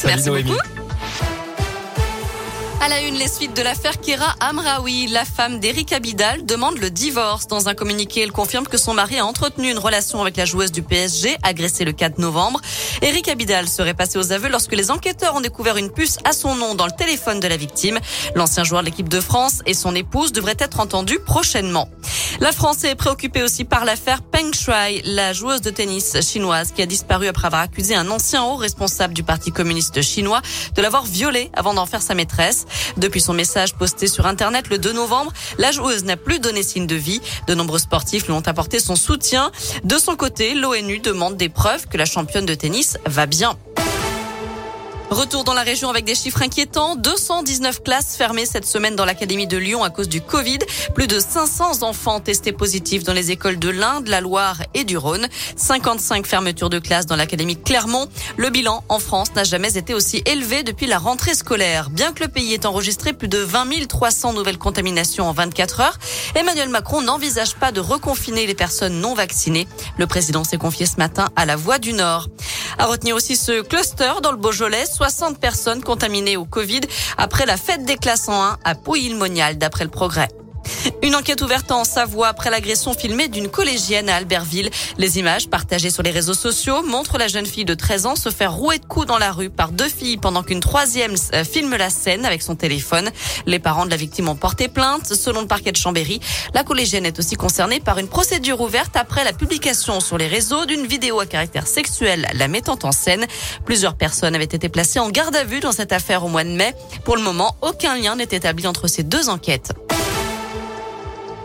tous. Merci Noémie. beaucoup. À la une, les suites de l'affaire Kira Amraoui. La femme d'Eric Abidal demande le divorce. Dans un communiqué, elle confirme que son mari a entretenu une relation avec la joueuse du PSG, agressée le 4 novembre. Eric Abidal serait passé aux aveux lorsque les enquêteurs ont découvert une puce à son nom dans le téléphone de la victime. L'ancien joueur de l'équipe de France et son épouse devraient être entendus prochainement. La France est préoccupée aussi par l'affaire Peng Shuai, la joueuse de tennis chinoise qui a disparu après avoir accusé un ancien haut responsable du Parti communiste chinois de l'avoir violée avant d'en faire sa maîtresse. Depuis son message posté sur Internet le 2 novembre, la joueuse n'a plus donné signe de vie. De nombreux sportifs lui ont apporté son soutien. De son côté, l'ONU demande des preuves que la championne de tennis va bien. Retour dans la région avec des chiffres inquiétants. 219 classes fermées cette semaine dans l'Académie de Lyon à cause du Covid. Plus de 500 enfants testés positifs dans les écoles de l'Inde, la Loire et du Rhône. 55 fermetures de classes dans l'Académie Clermont. Le bilan en France n'a jamais été aussi élevé depuis la rentrée scolaire. Bien que le pays ait enregistré plus de 20 300 nouvelles contaminations en 24 heures, Emmanuel Macron n'envisage pas de reconfiner les personnes non vaccinées. Le président s'est confié ce matin à la Voix du Nord. À retenir aussi ce cluster dans le Beaujolais, 60 personnes contaminées au Covid après la fête des classes en 1 à Pouilly-le-Monial, d'après le progrès. Une enquête ouverte en Savoie après l'agression filmée d'une collégienne à Albertville. Les images partagées sur les réseaux sociaux montrent la jeune fille de 13 ans se faire rouer de coups dans la rue par deux filles pendant qu'une troisième euh, filme la scène avec son téléphone. Les parents de la victime ont porté plainte. Selon le parquet de Chambéry, la collégienne est aussi concernée par une procédure ouverte après la publication sur les réseaux d'une vidéo à caractère sexuel la mettant en scène. Plusieurs personnes avaient été placées en garde à vue dans cette affaire au mois de mai. Pour le moment, aucun lien n'est établi entre ces deux enquêtes.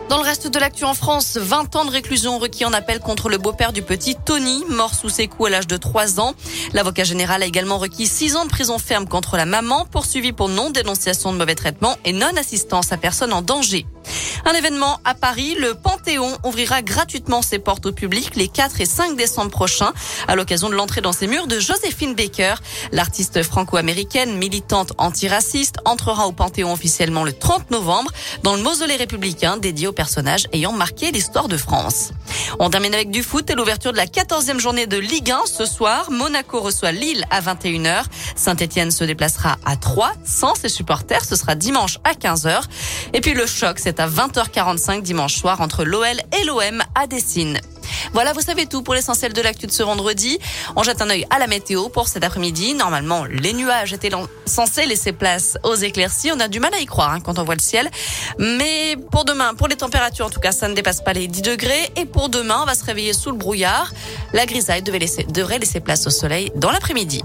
Dans le reste de l'actu en France, 20 ans de réclusion requis en appel contre le beau-père du petit Tony, mort sous ses coups à l'âge de 3 ans. L'avocat général a également requis 6 ans de prison ferme contre la maman, poursuivie pour non-dénonciation de mauvais traitements et non-assistance à personne en danger. Un événement à Paris, le Panthéon ouvrira gratuitement ses portes au public les 4 et 5 décembre prochains à l'occasion de l'entrée dans ses murs de Joséphine Baker. L'artiste franco-américaine, militante antiraciste, entrera au Panthéon officiellement le 30 novembre dans le mausolée républicain dédié aux personnages ayant marqué l'histoire de France. On termine avec du foot et l'ouverture de la 14e journée de Ligue 1 ce soir. Monaco reçoit Lille à 21h. Saint-Etienne se déplacera à 3 sans ses supporters. Ce sera dimanche à 15h. Et puis le choc, c'est à 20h45 dimanche soir entre l'OL et l'OM à Dessine. Voilà, vous savez tout pour l'essentiel de l'actu de ce vendredi. On jette un œil à la météo pour cet après-midi. Normalement, les nuages étaient censés laisser place aux éclaircies. On a du mal à y croire hein, quand on voit le ciel. Mais pour demain, pour les températures, en tout cas, ça ne dépasse pas les 10 degrés. Et pour demain, on va se réveiller sous le brouillard. La grisaille devait laisser, devrait laisser place au soleil dans l'après-midi.